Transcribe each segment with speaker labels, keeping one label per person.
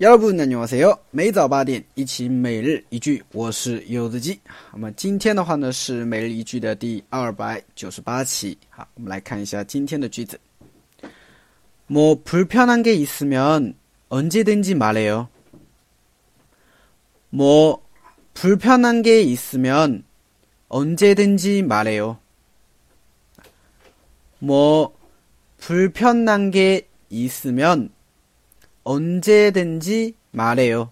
Speaker 1: 여러분 안녕하세요. 每早八点一起每日一句，我是柚子鸡。那么今天的话呢是每日一句的第二百九十八期。好，我们来看一下今天的句子。뭐불편한게있으면언제든지말해요뭐불편한게있으면언제든지말해요뭐불편한게있으면 언제든지말해 요。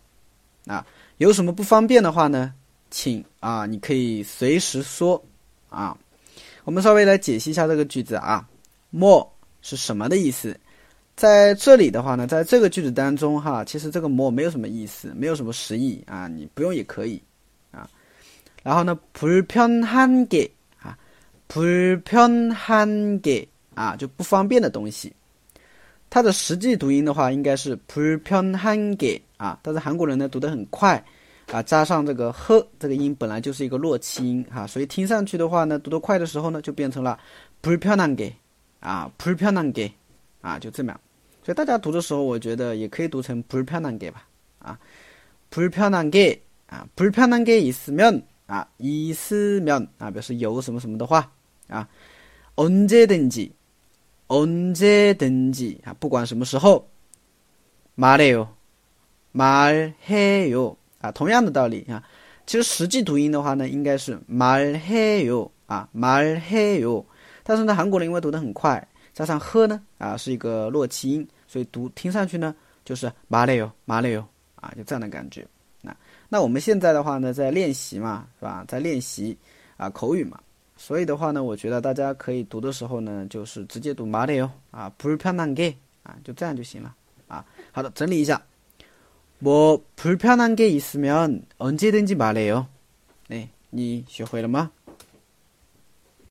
Speaker 1: 啊，有什么不方便的话呢？请啊，你可以随时说啊。我们稍微来解析一下这个句子啊。more 是什么的意思？在这里的话呢，在这个句子当中哈，其实这个 more 没有什么意思，没有什么实意啊，你不用也可以啊。然后呢，불편한 게， 啊，불편한 게， 啊，就不方便的东西。 它的实际读音的话，应该是불편한 게， 啊，但是韩国人呢读得很快，啊，加上这个呵这个音本来就是一个弱气音，哈，所以听上去的话呢，读得快的时候呢，就变成了불편한 게， 啊，불편한 게， 啊，就这么样。所以大家读的时候，我觉得也可以读成불편한 게， 吧，啊，불편한 게， 啊，불편한게있으 면， 啊，있으 면， 啊，表示有什么什么的话，啊，언제든 지。 언제든지啊，不管什么时候，말해 요， 말해 요， 啊，同样的道理啊。其实实际读音的话呢，应该是말해 요， 啊，말해 요。 但是呢，韩国人因为读得很快，加上呵呢，啊，是一个弱气音，所以读听上去呢，就是말해 요， 말해 요， 啊，就这样的感觉。那那我们现在的话呢，在练习嘛，是吧？在练习啊，口语嘛。 所以的话呢，我觉得大家可以读的时候呢，就是直接读马里哦啊，불편한 게， 啊，就这样就行了啊。好的，整理一下，뭐불편한게있으면언제든지말해 요。 哎，你学会了吗？